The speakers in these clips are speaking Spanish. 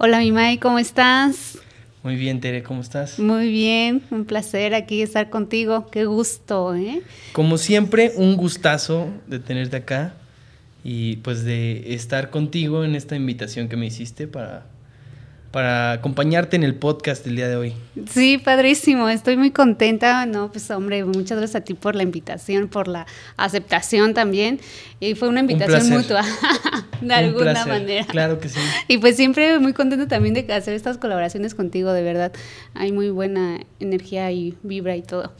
Hola, mi May, ¿cómo estás? Muy bien, Tere, ¿cómo estás? Muy bien, un placer aquí estar contigo. Qué gusto, ¿eh? Como siempre, un gustazo de tenerte acá y pues de estar contigo en esta invitación que me hiciste para para acompañarte en el podcast del día de hoy. Sí, padrísimo, estoy muy contenta, no, pues hombre, muchas gracias a ti por la invitación, por la aceptación también, y fue una invitación mutua, de alguna manera. Claro que sí. Y pues siempre muy contenta también de hacer estas colaboraciones contigo, de verdad, hay muy buena energía y vibra y todo.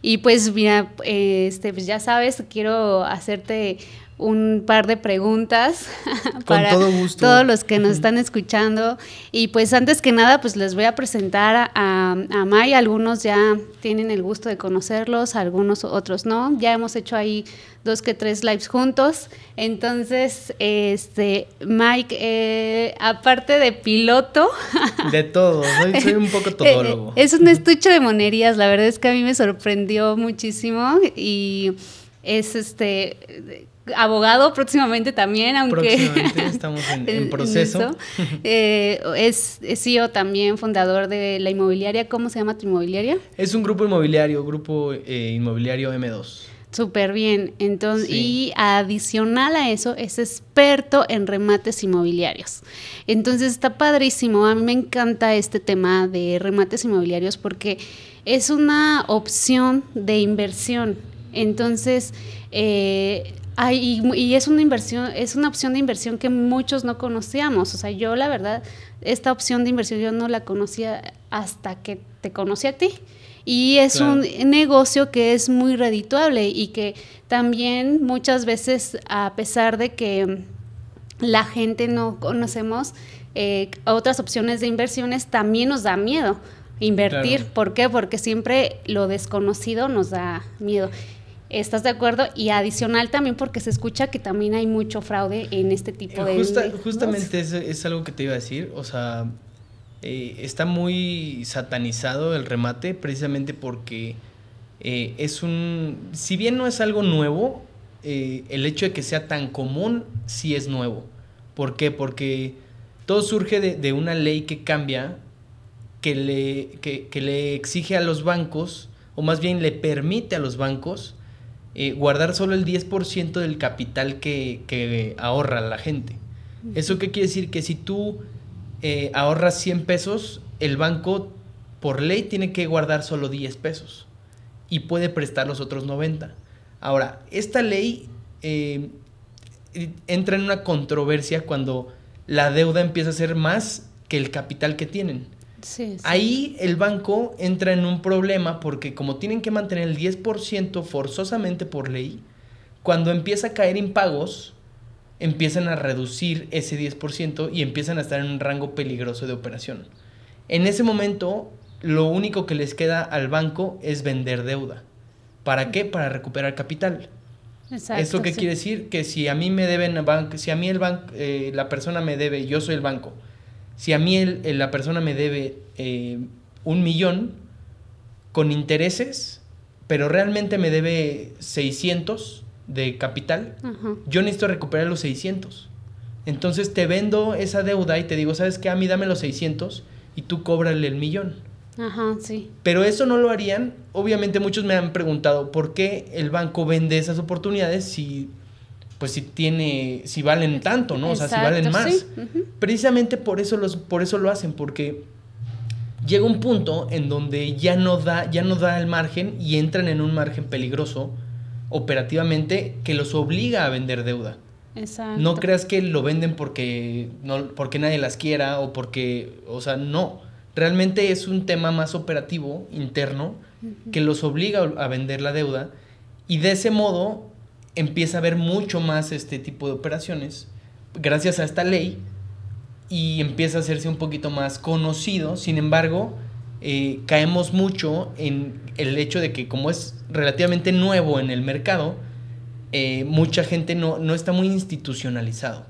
Y pues mira, este, pues ya sabes, quiero hacerte un par de preguntas para todos los que nos están escuchando. Y pues antes que nada, pues les voy a presentar a, a. Algunos ya tienen el gusto de conocerlos, algunos otros no. Ya hemos hecho ahí dos que tres lives juntos. Entonces, este, Mike, eh, aparte de piloto. De todo, soy, un poco todólogo. es un estuche de monerías, la verdad es que a mí me sorprendió muchísimo y es este abogado próximamente también, aunque próximamente estamos en, proceso. Eh, es, CEO también, fundador de la inmobiliaria. ¿Cómo se llama tu inmobiliaria? Es un grupo inmobiliario, grupo eh, inmobiliario M2. Súper bien. Entonces, y adicional a eso, es experto en remates inmobiliarios. Entonces está padrísimo. A mí me encanta este tema de remates inmobiliarios porque es una opción de inversión. Entonces, eh, y, es una inversión, es una opción de inversión que muchos no conocíamos. O sea, yo la verdad, esta opción de inversión yo no la conocía hasta que te conocí a ti. Y es un negocio que es muy redituable y que también muchas veces, a pesar de que la gente no conocemos eh, otras opciones de inversiones, también nos da miedo invertir. ¿Por qué? Porque siempre lo desconocido nos da miedo. ¿Estás de acuerdo? Y adicional también porque se escucha que también hay mucho fraude en este tipo de... justamente es, es, algo que te iba a decir, o sea, eh, está muy satanizado el remate precisamente porque eh, es un... Si bien no es algo nuevo, eh, el hecho de que sea tan común sí es nuevo. ¿Por qué? Porque todo surge de, de una ley que cambia, que le, que, que le exige a los bancos, o más bien le permite a los bancos, eh, guardar solo el 10% del capital que, ahorra la gente. ¿Eso qué quiere decir? Que si tú eh, ahorras 100 pesos, el banco por ley tiene que guardar solo 10 pesos y puede prestar los otros 90. Ahora, esta ley eh, entra en una controversia cuando la deuda empieza a ser más que el capital que tienen. Ahí el banco entra en un problema porque como tienen que mantener el 10% forzosamente por ley, cuando empieza a caer impagos, empiezan a reducir ese 10% y empiezan a estar en un rango peligroso de operación. En ese momento, lo único que les queda al banco es vender deuda. ¿Para qué? Para recuperar capital. Exacto, ¿Eso qué quiere decir? Que si a mí me deben, si a mí el banco, eh, la persona me debe, yo soy el banco, si a mí la persona me debe eh, un millón con intereses, pero realmente me debe 600 de capital, yo necesito recuperar los 600. Entonces te vendo esa deuda y te digo, ¿sabes qué? A mí dame los 600 y tú cóbrale el millón. Ajá, sí. Pero eso no lo harían. Obviamente muchos me han preguntado por qué el banco vende esas oportunidades si pues si tiene, si valen tanto, ¿no? o sea, si valen más. Precisamente por eso, los, por eso lo hacen, porque llega un punto en donde ya no da, ya no da el margen y entran en un margen peligroso operativamente que los obliga a vender deuda. Exacto. No creas que lo venden porque, no, porque nadie las quiera o porque, o sea, no. Realmente es un tema más operativo, interno, que los obliga a vender la deuda y de ese modo empieza a haber mucho más este tipo de operaciones gracias a esta ley y empieza a hacerse un poquito más conocido. Sin embargo, eh, caemos mucho en el hecho de que como es relativamente nuevo en el mercado, eh, mucha gente no, no, está muy institucionalizado.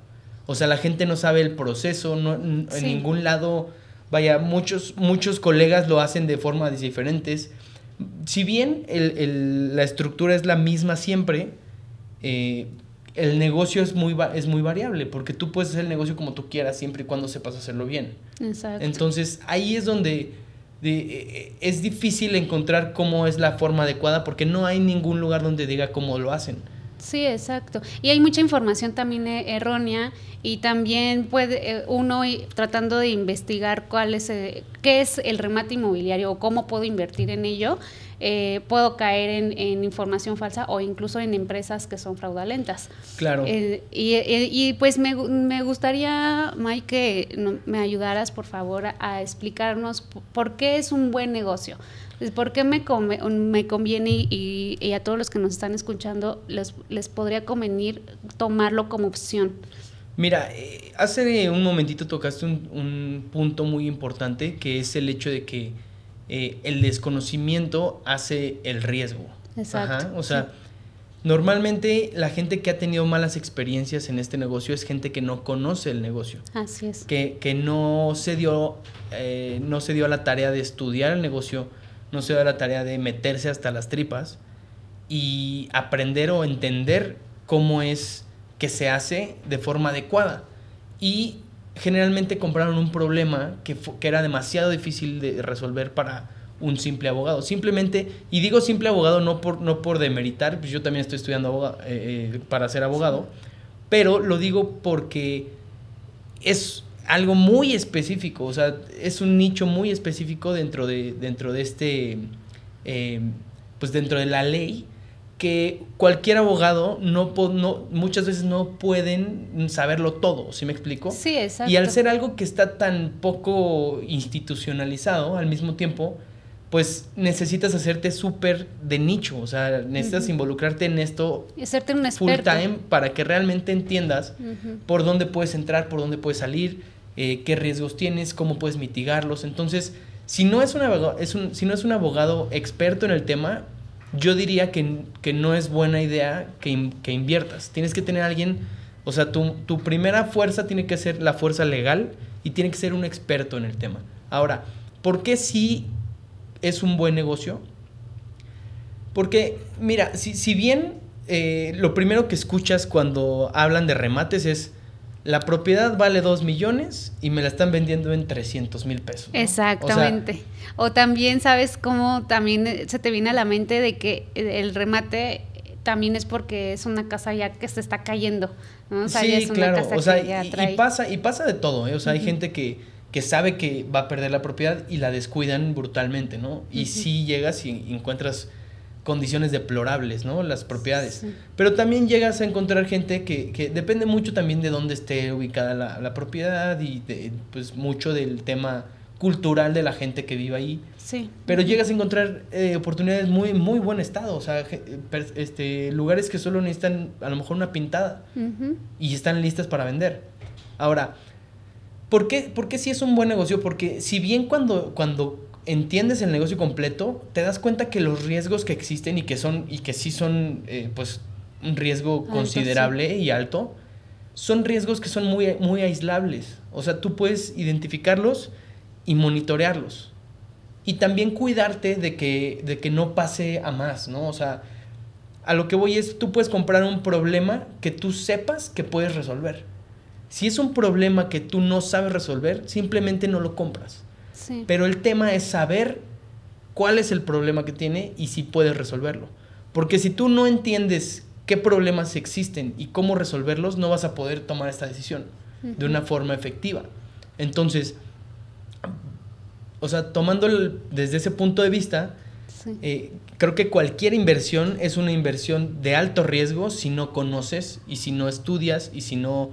O sea, la gente no sabe el proceso, no, en ningún lado, vaya, muchos, muchos colegas lo hacen de formas diferentes. Si bien el, el, la estructura es la misma siempre, eh, el negocio es muy, es muy variable, porque tú puedes hacer el negocio como tú quieras, siempre y cuando sepas hacerlo bien. Exacto. Entonces, ahí es donde eh, es difícil encontrar cómo es la forma adecuada, porque no hay ningún lugar donde diga cómo lo hacen. Sí, exacto. Y hay mucha información también eh, errónea y también puede eh, uno tratando de investigar cuál es qué es el remate inmobiliario o cómo puedo invertir en ello eh, puedo caer en, información falsa o incluso en empresas que son fraudulentas. Claro. Eh, y, pues me, me, gustaría, Mike, que me ayudaras, por favor, a, explicarnos por qué es un buen negocio. Pues, ¿Por qué me, me conviene y, a todos los que nos están escuchando les, les podría convenir tomarlo como opción? Mira, eh, hace un momentito tocaste un, un punto muy importante que es el hecho de que eh, el desconocimiento hace el riesgo. Exacto. O sea, normalmente la gente que ha tenido malas experiencias en este negocio es gente que no conoce el negocio. Así es. Que, que no, se dio, eh, no se dio a la tarea de estudiar el negocio, no se dio a la tarea de meterse hasta las tripas y aprender o entender cómo es que se hace de forma adecuada. Y generalmente compraron un problema que, que era demasiado difícil de resolver para un simple abogado. Simplemente, y digo simple abogado no por, no por demeritar, pues yo también estoy estudiando eh, eh, para ser abogado, pero lo digo porque es algo muy específico, o sea, es un nicho muy específico dentro de, dentro de este, eh, pues dentro de la ley que cualquier abogado no, no muchas veces no pueden saberlo todo, ¿sí me explico? Sí, exacto. Y al ser algo que está tan poco institucionalizado al mismo tiempo, pues necesitas hacerte súper de nicho, o sea, necesitas involucrarte en esto y hacerte un full time para que realmente entiendas por dónde puedes entrar, por dónde puedes salir, eh, qué riesgos tienes, cómo puedes mitigarlos. Entonces, si no es un abogado, es un, si no es un abogado experto en el tema, yo diría que, que no es buena idea que, que, inviertas. Tienes que tener a alguien, o sea, tu, tu, primera fuerza tiene que ser la fuerza legal y tiene que ser un experto en el tema. Ahora, ¿por qué sí es un buen negocio? Porque, mira, si, si bien eh, lo primero que escuchas cuando hablan de remates es la propiedad vale 2 millones y me la están vendiendo en 300 mil pesos. Exactamente. O, también sabes cómo también eh, se te viene a la mente de que el remate también es porque es una casa ya que se está cayendo. ¿no? sí, claro. o sea, y, pasa, y pasa de todo. ¿eh? O sea, hay gente que, que sabe que va a perder la propiedad y la descuidan brutalmente, ¿no? Y si llegas y encuentras condiciones deplorables, ¿no? Las propiedades. Pero también llegas a encontrar gente que, que, depende mucho también de dónde esté ubicada la, la, propiedad y de, pues mucho del tema cultural de la gente que vive ahí. Sí. Pero llegas a encontrar eh, oportunidades muy, muy buen estado, o sea, este, lugares que solo necesitan a lo mejor una pintada y están listas para vender. Ahora, ¿por qué, ¿por qué sí es un buen negocio? Porque si bien cuando, cuando entiendes el negocio completo, te das cuenta que los riesgos que existen y que son, y que sí son, eh, pues, un riesgo considerable y alto, son riesgos que son muy, muy aislables. O sea, tú puedes identificarlos y monitorearlos. Y también cuidarte de que, de que no pase a más, ¿no? O sea, a lo que voy es, tú puedes comprar un problema que tú sepas que puedes resolver. Si es un problema que tú no sabes resolver, simplemente no lo compras. Pero el tema es saber cuál es el problema que tiene y si puedes resolverlo. Porque si tú no entiendes qué problemas existen y cómo resolverlos, no vas a poder tomar esta decisión de una forma efectiva. Entonces, o sea, tomando desde ese punto de vista, eh, creo que cualquier inversión es una inversión de alto riesgo si no conoces y si no estudias y si no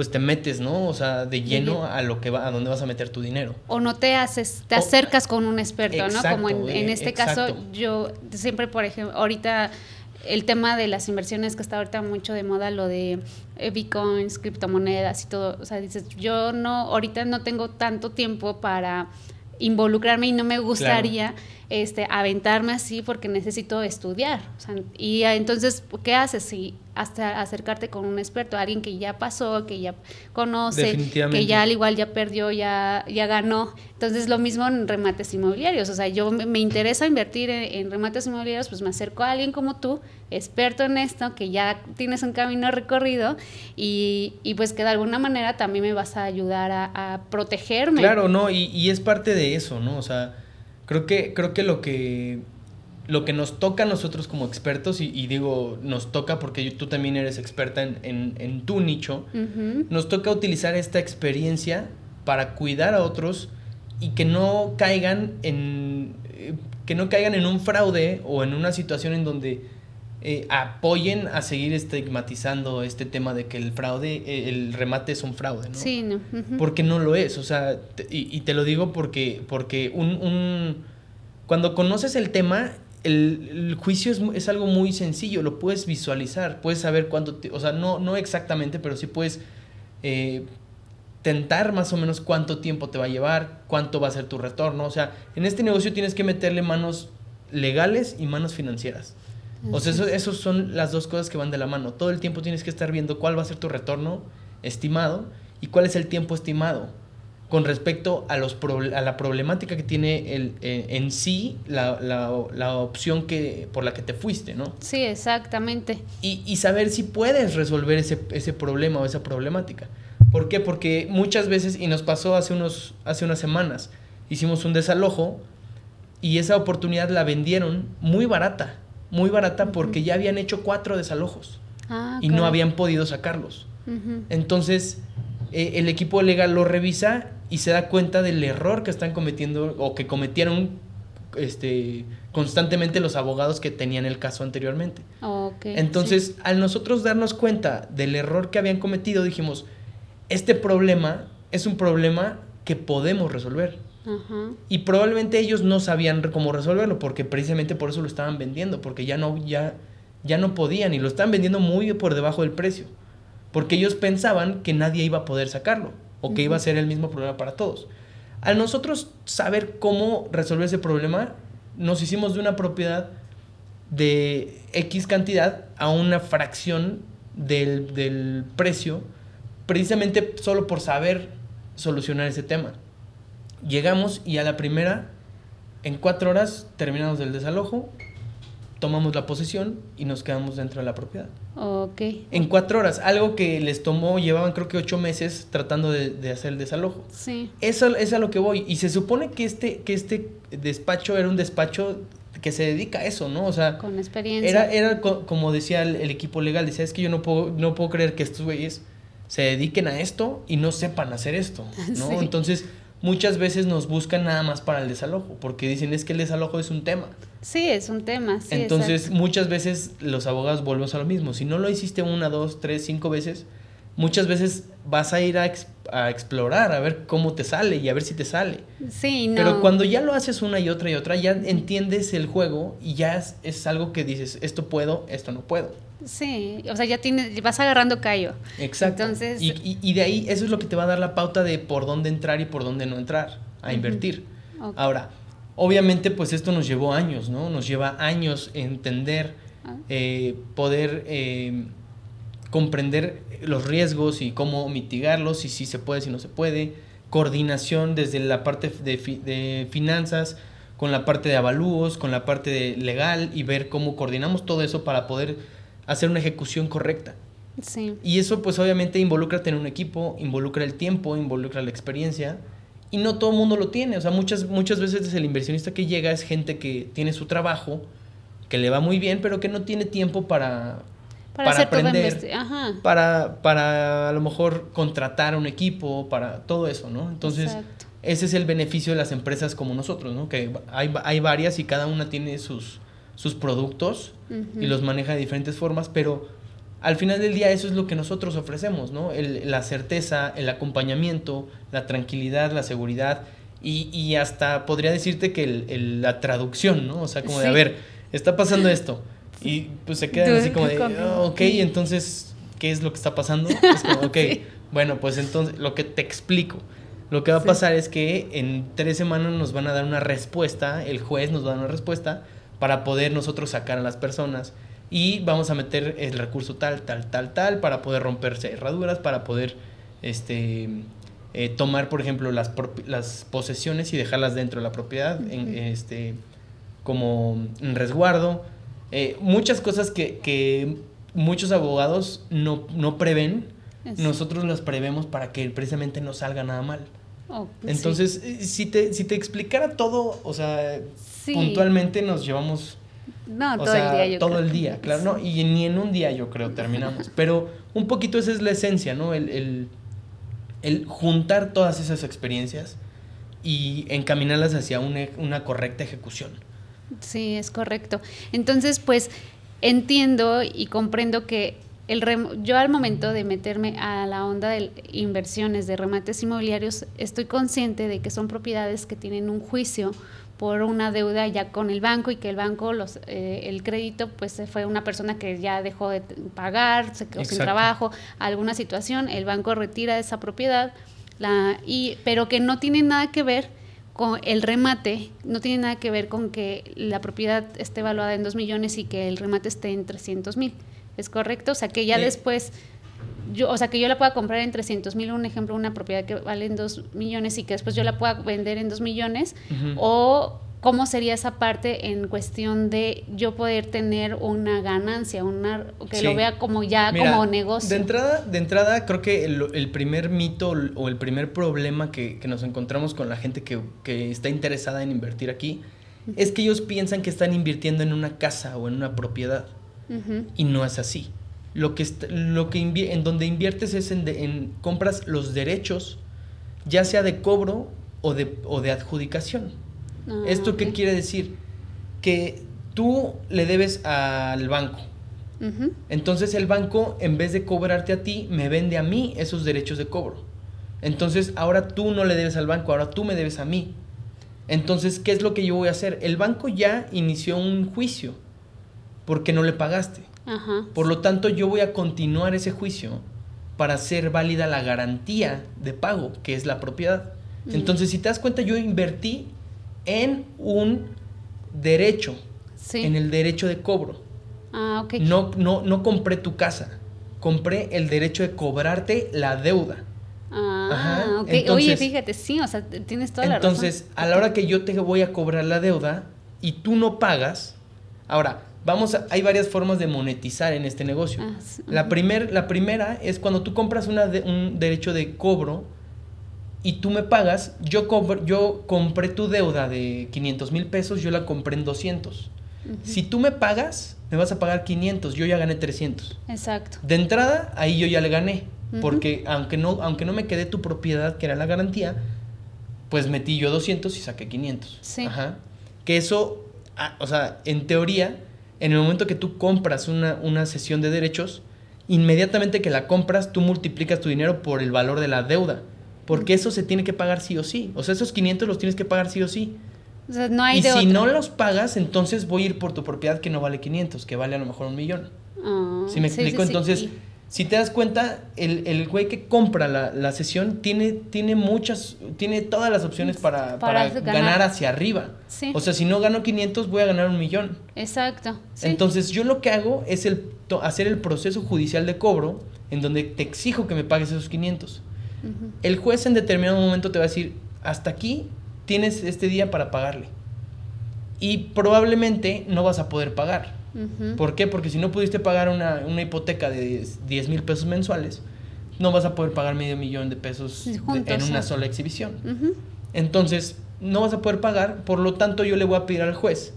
pues te metes, ¿no? O sea, de lleno a lo que va, a dónde vas a meter tu dinero. O no te haces, te acercas con un experto, ¿no? Como en, eh, este caso, yo siempre, por ejemplo, ahorita el tema de las inversiones que está ahorita mucho de moda, lo de eh, bitcoins, criptomonedas y todo, o sea, dices, yo no, ahorita no tengo tanto tiempo para involucrarme y no me gustaría este, aventarme así porque necesito estudiar. O sea, y entonces, ¿qué haces? Si hasta acercarte con un experto, alguien que ya pasó, que ya conoce, que ya al igual ya perdió, ya, ya ganó. Entonces lo mismo en remates inmobiliarios, o sea, yo me, interesa invertir en, remates inmobiliarios, pues me acerco a alguien como tú, experto en esto, que ya tienes un camino recorrido y, y pues que de alguna manera también me vas a ayudar a, protegerme. Claro, no, y, y es parte de eso, ¿no? O sea, creo que, creo que lo que lo que nos toca a nosotros como expertos, y, digo nos toca porque tú también eres experta en, tu nicho, nos toca utilizar esta experiencia para cuidar a otros y que no caigan en eh, que no caigan en un fraude o en una situación en donde eh, apoyen a seguir estigmatizando este tema de que el fraude, eh, el remate es un fraude, ¿no? Sí, no. Porque no lo es, o sea, y, te lo digo porque, porque un, un, cuando conoces el tema, el, juicio es, algo muy sencillo, lo puedes visualizar, puedes saber cuánto, o sea, no, no exactamente, pero sí puedes eh, tentar más o menos cuánto tiempo te va a llevar, cuánto va a ser tu retorno. O sea, en este negocio tienes que meterle manos legales y manos financieras. O sea, eso, son las dos cosas que van de la mano. Todo el tiempo tienes que estar viendo cuál va a ser tu retorno estimado y cuál es el tiempo estimado con respecto a, los a la problemática que tiene el, eh, en sí la, la, opción que, por la que te fuiste, ¿no? Sí, exactamente. Y, y saber si puedes resolver ese, ese, problema o esa problemática. ¿Por qué? Porque muchas veces, y nos pasó hace, unos, hace unas semanas, hicimos un desalojo y esa oportunidad la vendieron muy barata, muy barata porque ya habían hecho cuatro desalojos ah, y no habían podido sacarlos. Entonces, eh, el equipo legal lo revisa y se da cuenta del error que están cometiendo o que cometieron este, constantemente los abogados que tenían el caso anteriormente. Entonces, al nosotros darnos cuenta del error que habían cometido, dijimos, este problema es un problema que podemos resolver. Y probablemente ellos no sabían cómo resolverlo, porque precisamente por eso lo estaban vendiendo, porque ya no, ya, ya no podían y lo estaban vendiendo muy por debajo del precio, porque ellos pensaban que nadie iba a poder sacarlo o que iba a ser el mismo problema para todos. Al nosotros saber cómo resolver ese problema, nos hicimos de una propiedad de X cantidad a una fracción del, del precio, precisamente solo por saber solucionar ese tema. Llegamos y a la primera, en cuatro horas, terminamos el desalojo, tomamos la posesión y nos quedamos dentro de la propiedad. Ok. En cuatro horas, algo que les tomó, llevaban creo que ocho meses tratando de, hacer el desalojo. Sí. Eso es a lo que voy. Y se supone que este, que este despacho era un despacho que se dedica a eso, ¿no? O sea, con experiencia. Era, era como decía el, equipo legal, decía, es que yo no puedo, no puedo creer que estos güeyes se dediquen a esto y no sepan hacer esto, ¿no? Entonces, muchas veces nos buscan nada más para el desalojo, porque dicen es que el desalojo es un tema. Sí, es un tema. Sí, Entonces, muchas veces los abogados volvemos a lo mismo. Si no lo hiciste una, dos, tres, cinco veces, muchas veces vas a ir a, a explorar, a ver cómo te sale y a ver si te sale. Sí, no. Pero cuando ya lo haces una y otra y otra, ya entiendes el juego y ya es, es algo que dices, esto puedo, esto no puedo. Sí, o sea, ya tienes, vas agarrando callo. Exacto. Entonces... Y, y, de ahí, eso es lo que te va a dar la pauta de por dónde entrar y por dónde no entrar a invertir. Ahora, obviamente, pues esto nos llevó años, ¿no? Nos lleva años entender, ah. eh, poder eh, comprender los riesgos y cómo mitigarlos, y si se puede, si no se puede. Coordinación desde la parte de, de finanzas, con la parte de avalúos, con la parte de legal y ver cómo coordinamos todo eso para poder hacer una ejecución correcta. Sí. Y eso pues obviamente involucra tener un equipo, involucra el tiempo, involucra la experiencia y no todo el mundo lo tiene. O sea, muchas, muchas veces el inversionista que llega es gente que tiene su trabajo, que le va muy bien, pero que no tiene tiempo para, para, aprender, Para, para a lo mejor contratar un equipo, para todo eso, ¿no? Entonces, ese es el beneficio de las empresas como nosotros, ¿no? Que hay, hay varias y cada una tiene sus, sus productos y los maneja de diferentes formas, pero al final del día eso es lo que nosotros ofrecemos, ¿no? El, la certeza, el acompañamiento, la tranquilidad, la seguridad y, y hasta podría decirte que el, la traducción, ¿no? O sea, como de, a ver, está pasando esto y pues se quedan así como de, oh, ok, entonces, ¿qué es lo que está pasando? Es como, ok, bueno, pues entonces lo que te explico. Lo que va a pasar es que en tres semanas nos van a dar una respuesta, el juez nos va a dar una respuesta para poder nosotros sacar a las personas y vamos a meter el recurso tal, tal, tal, tal para poder romperse herraduras, para poder este, eh, tomar, por ejemplo, las, las posesiones y dejarlas dentro de la propiedad, en, este, como en resguardo. Eh, muchas cosas que, que, muchos abogados no, no prevén, nosotros las prevemos para que precisamente no salga nada mal. Oh, Entonces, eh, si, te, si te explicara todo, o sea, puntualmente nos llevamos... No, todo el día yo Todo el día, claro, no, y ni en un día yo creo terminamos. Pero un poquito esa es la esencia, ¿no? El, el, el juntar todas esas experiencias y encaminarlas hacia una, una correcta ejecución. Sí, es correcto. Entonces, pues entiendo y comprendo que el yo al momento de meterme a la onda de inversiones de remates inmobiliarios, estoy consciente de que son propiedades que tienen un juicio por una deuda ya con el banco y que el banco, los, eh, el crédito, pues fue una persona que ya dejó de pagar, se quedó sin trabajo, alguna situación, el banco retira esa propiedad, la, y, pero que no tiene nada que ver con el remate, no tiene nada que ver con que la propiedad esté evaluada en 2 millones y que el remate esté en 300 mil. ¿Es correcto? O sea, que ya después, yo, o sea, que yo la pueda comprar en 300 mil, un ejemplo, una propiedad que vale en 2 millones y que después yo la pueda vender en 2 millones, o cómo sería esa parte en cuestión de yo poder tener una ganancia, una que lo vea como ya como negocio. De entrada, de entrada creo que el, primer mito o el primer problema que, nos encontramos con la gente que, está interesada en invertir aquí es que ellos piensan que están invirtiendo en una casa o en una propiedad y no es así. Lo que, lo que en donde inviertes es en, en compras los derechos, ya sea de cobro o de, o de adjudicación. Ah, ¿Esto qué quiere decir? Que tú le debes al banco. Entonces el banco, en vez de cobrarte a ti, me vende a mí esos derechos de cobro. Entonces ahora tú no le debes al banco, ahora tú me debes a mí. Entonces, ¿qué es lo que yo voy a hacer? El banco ya inició un juicio porque no le pagaste. Por lo tanto, yo voy a continuar ese juicio para hacer válida la garantía de pago, que es la propiedad. Entonces, si te das cuenta, yo invertí en un derecho, en el derecho de cobro. Ah, ok. No, no, no compré tu casa, compré el derecho de cobrarte la deuda. Ah, ok. Oye, fíjate, sí, o sea, tienes toda la razón. Entonces, a la hora que yo te voy a cobrar la deuda y tú no pagas, ahora, vamos a, hay varias formas de monetizar en este negocio. Ah, la, primer, la primera es cuando tú compras una un derecho de cobro y tú me pagas, yo, yo compré tu deuda de 500 mil pesos, yo la compré en 200. Si tú me pagas, me vas a pagar 500, yo ya gané 300. Exacto. De entrada, ahí yo ya le gané, porque aunque no, aunque no me quedé tu propiedad, que era la garantía, pues metí yo 200 y saqué 500. Sí. Ajá. Que eso, ah, o sea, en teoría, en el momento que tú compras una, una sesión de derechos, inmediatamente que la compras, tú multiplicas tu dinero por el valor de la deuda. Porque eso se tiene que pagar sí o sí. O sea, esos 500 los tienes que pagar sí o sí. O sea, no hay y si no los pagas, entonces voy a ir por tu propiedad que no vale 500, que vale a lo mejor un millón. Ah, ¿Sí me explico? entonces, si te das cuenta, el, el güey que compra la, la, sesión tiene, tiene muchas, tiene todas las opciones para, para, ganar. hacia arriba. O sea, si no gano 500, voy a ganar un millón. Exacto. Entonces, yo lo que hago es el, hacer el proceso judicial de cobro en donde te exijo que me pagues esos 500. El juez en determinado momento te va a decir, hasta aquí tienes este día para pagarle. Y probablemente no vas a poder pagar. ¿Por qué? Porque si no pudiste pagar una, hipoteca de 10 mil pesos mensuales, no vas a poder pagar medio millón de pesos en una sola exhibición. Entonces, no vas a poder pagar, por lo tanto yo le voy a pedir al juez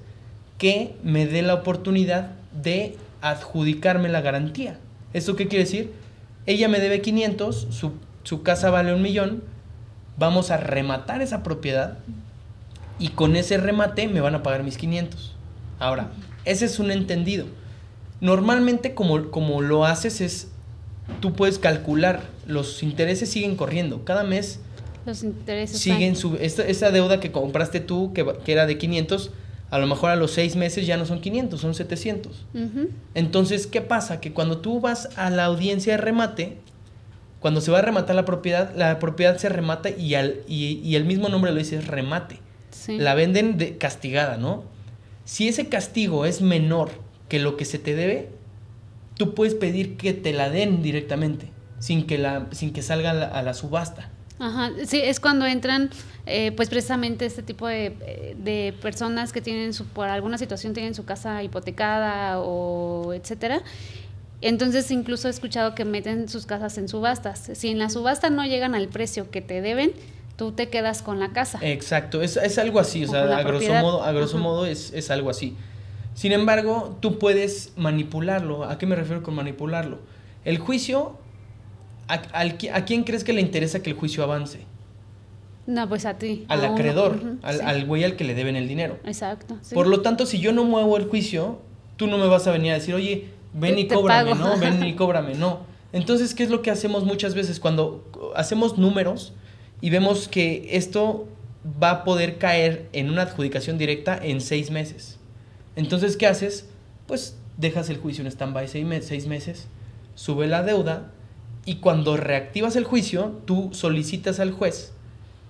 que me dé la oportunidad de adjudicarme la garantía. ¿Eso qué quiere decir? Ella me debe 500, su su casa vale un millón, vamos a rematar esa propiedad y con ese remate me van a pagar mis 500. Ahora, ese es un entendido. Normalmente como, como lo haces es, tú puedes calcular, los intereses siguen corriendo, cada mes los intereses siguen su, esa deuda que compraste tú, que, era de 500, a lo mejor a los seis meses ya no son 500, son 700. Entonces, ¿qué pasa? Que cuando tú vas a la audiencia de remate, cuando se va a rematar la propiedad, la propiedad se remata y, al, y, el mismo nombre lo dice, es remate. La venden de, castigada, ¿no? Si ese castigo es menor que lo que se te debe, tú puedes pedir que te la den directamente, sin que, la, sin que salga a la, subasta. Ajá, sí, es cuando entran, eh, pues precisamente este tipo de, de, personas que tienen su, por alguna situación tienen su casa hipotecada o etcétera. Entonces incluso he escuchado que meten sus casas en subastas. Si en la subasta no llegan al precio que te deben, tú te quedas con la casa. Exacto, es, es algo así, o, sea, a grosso modo, a grosso modo es, es algo así. Sin embargo, tú puedes manipularlo. ¿A qué me refiero con manipularlo? El juicio, ¿a, quién crees que le interesa que el juicio avance? No, pues a ti. Al acreedor, al, güey al que le deben el dinero. Exacto. Por lo tanto, si yo no muevo el juicio, tú no me vas a venir a decir, oye, ven y cóbrame, ¿no? Ven y cóbrame, no. Entonces, ¿qué es lo que hacemos muchas veces? Cuando hacemos números y vemos que esto va a poder caer en una adjudicación directa en seis meses. Entonces, ¿qué haces? Pues dejas el juicio en stand-by seis, meses, sube la deuda y cuando reactivas el juicio, tú solicitas al juez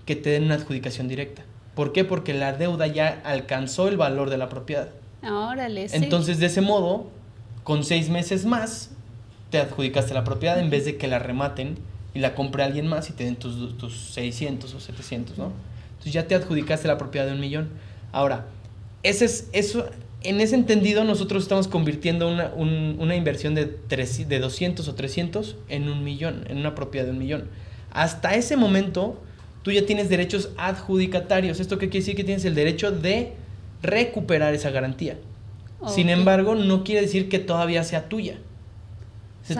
que te den una adjudicación directa. ¿Por qué? Porque la deuda ya alcanzó el valor de la propiedad. Órale, sí. Entonces, de ese modo, con seis meses más, te adjudicaste la propiedad en vez de que la rematen y la compre alguien más y te den tus, tus 600 o 700, ¿no? Entonces ya te adjudicaste la propiedad de un millón. Ahora, ese es, eso, en ese entendido, nosotros estamos convirtiendo una, una inversión de, de 200 o 300 en un millón, en una propiedad de un millón. Hasta ese momento, tú ya tienes derechos adjudicatarios. ¿Esto qué quiere decir? Que tienes el derecho de recuperar esa garantía. Sin embargo, no quiere decir que todavía sea tuya.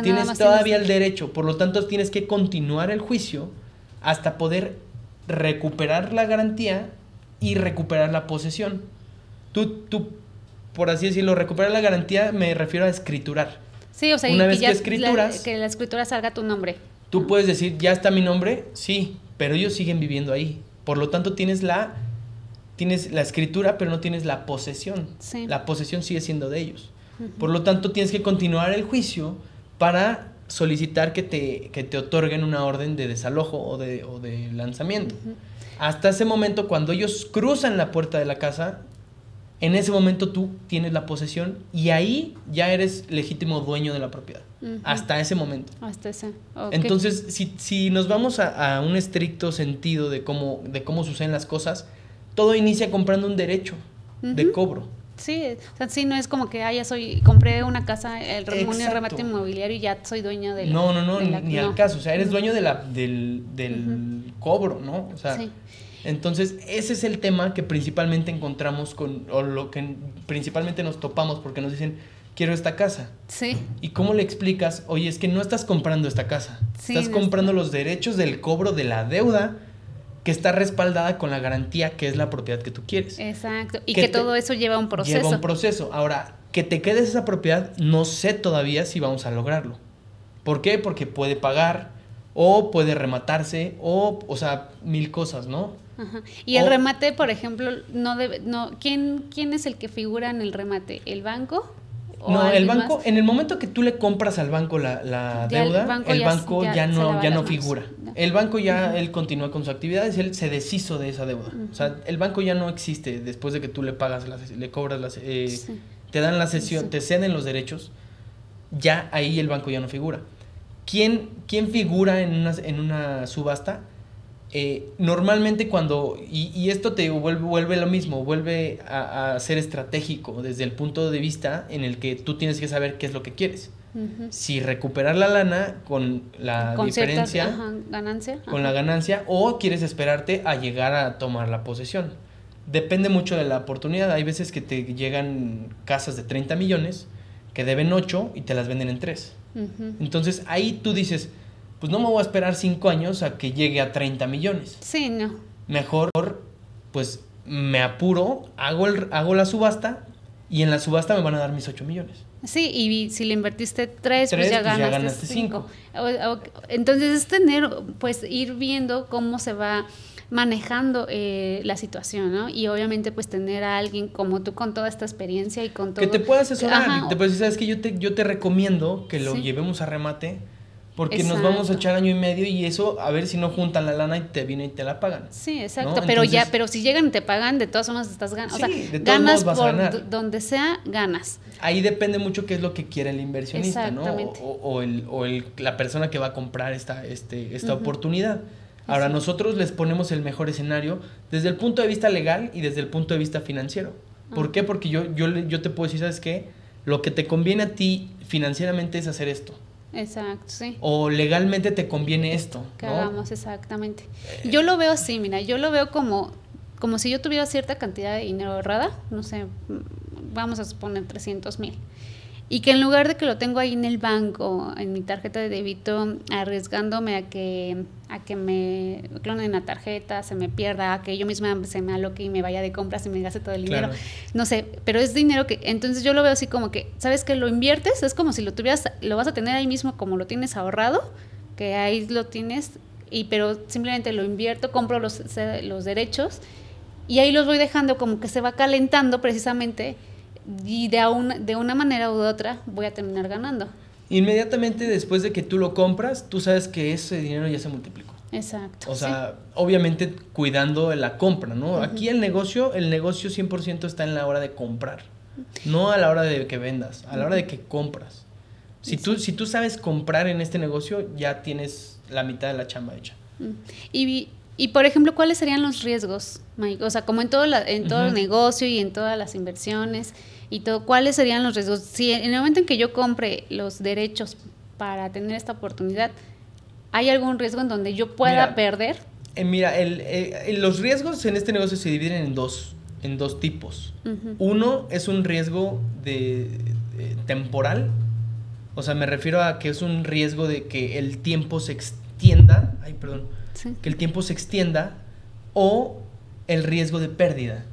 tienes todavía el derecho, por lo tanto tienes que continuar el juicio hasta poder recuperar la garantía y recuperar la posesión. Tú, tú por así decirlo, recuperar la garantía me refiero a escriturar. Sí, o sea, Una vez que, escrituras, que la escritura salga tu nombre. Tú puedes decir, ya está mi nombre, sí, pero ellos siguen viviendo ahí. Por lo tanto, tienes la, tienes la escritura, pero no tienes la posesión. La posesión sigue siendo de ellos. Por lo tanto, tienes que continuar el juicio para solicitar que te, que te otorguen una orden de desalojo o de, o de lanzamiento. Hasta ese momento, cuando ellos cruzan la puerta de la casa, en ese momento tú tienes la posesión y ahí ya eres legítimo dueño de la propiedad. Hasta ese momento. Hasta ese. Entonces, si, si, nos vamos a, un estricto sentido de cómo, de cómo suceden las cosas, todo inicia comprando un derecho de cobro. Sí, o sea, sí, no es como que, ah, ya soy, compré una casa, el remunio remate inmobiliario y ya soy dueño de No, no, no, ni, al caso, o sea, eres dueño de la, del, del cobro, ¿no? O sea, sí. Entonces, ese es el tema que principalmente encontramos con, o lo que principalmente nos topamos porque nos dicen, quiero esta casa. Sí. ¿Y cómo le explicas? Oye, es que no estás comprando esta casa. estás comprando los derechos del cobro de la deuda que está respaldada con la garantía que es la propiedad que tú quieres. Exacto. Y que, todo eso lleva un proceso. Lleva un proceso. Ahora, que te quedes esa propiedad, no sé todavía si vamos a lograrlo. ¿Por qué? Porque puede pagar o puede rematarse o, o sea, mil cosas, ¿no? Y el remate, por ejemplo, no debe, no, ¿quién, ¿quién es el que figura en el remate? ¿El banco? No, el banco, en el momento que tú le compras al banco la, la deuda, el banco, ya, no, ya no figura. El banco ya, él continúa con sus actividades, él se deshizo de esa deuda. O sea, el banco ya no existe después de que tú le pagas, le cobras, las, eh, te dan la sesión, te ceden los derechos, ya ahí el banco ya no figura. ¿Quién, quién figura en una, en una subasta? Eh, normalmente cuando, y, esto te vuelve, vuelve, lo mismo, vuelve a, ser estratégico desde el punto de vista en el que tú tienes que saber qué es lo que quieres. Si recuperar la lana con la diferencia, ganancia, con la ganancia, o quieres esperarte a llegar a tomar la posesión. Depende mucho de la oportunidad. Hay veces que te llegan casas de 30 millones que deben 8 y te las venden en 3. Entonces ahí tú dices, pues no me voy a esperar cinco años a que llegue a 30 millones. Sí, no. Mejor, pues me apuro, hago, el, hago la subasta y en la subasta me van a dar mis 8 millones. Sí, y si le invertiste 3, pues ya pues ganaste 5. Entonces es tener, pues ir viendo cómo se va manejando eh, la situación, ¿no? Y obviamente pues tener a alguien como tú con toda esta experiencia y con todo... Que te pueda asesorar, te puede decir, sabes que yo te, yo te recomiendo que lo llevemos a remate Porque nos vamos a echar año y medio y eso, a ver si no juntan la lana y te vienen y te la pagan. Sí, exacto. Pero ya, pero si llegan y te pagan, de todas formas estás ganando. o sea, ganas por donde sea, ganas. Ahí depende mucho qué es lo que quiere el inversionista, ¿no? O, el, o el, la persona que va a comprar esta, este, esta oportunidad. Ahora, nosotros les ponemos el mejor escenario desde el punto de vista legal y desde el punto de vista financiero. ¿Por qué? Porque yo, yo, yo te puedo decir, ¿sabes qué? Lo que te conviene a ti financieramente es hacer esto. Exacto, sí. O legalmente te conviene esto. Que hagamos, exactamente. Yo lo veo así, mira, yo lo veo como, como si yo tuviera cierta cantidad de dinero ahorrada, no sé, vamos a suponer 300 mil y que en lugar de que lo tengo ahí en el banco, en mi tarjeta de débito, arriesgándome a que, a que me clonen la tarjeta, se me pierda, a que yo misma se me aloque y me vaya de compras y me gaste todo el dinero. No sé, pero es dinero que, entonces yo lo veo así como que, ¿sabes que Lo inviertes, es como si lo tuvieras, lo vas a tener ahí mismo como lo tienes ahorrado, que ahí lo tienes, y pero simplemente lo invierto, compro los, los derechos y ahí los voy dejando como que se va calentando precisamente y de, de una manera u otra voy a terminar ganando. Inmediatamente después de que tú lo compras, tú sabes que ese dinero ya se multiplicó. Exacto. O sea, obviamente cuidando la compra, ¿no? Aquí el negocio, el negocio 100% está en la hora de comprar, no a la hora de que vendas, a la hora de que compras. Si, tú, si tú sabes comprar en este negocio, ya tienes la mitad de la chamba hecha. Y y por ejemplo, ¿cuáles serían los riesgos, Mike? O sea, como en todo, en todo el negocio y en todas las inversiones y todo, ¿cuáles serían los riesgos? Si en el momento en que yo compre los derechos para tener esta oportunidad, ¿hay algún riesgo en donde yo pueda perder? Eh, mira, el, los riesgos en este negocio se dividen en dos, en dos tipos. Uno es un riesgo de, temporal, o sea, me refiero a que es un riesgo de que el tiempo se extienda, ay, perdón, que el tiempo se extienda o el riesgo de pérdida.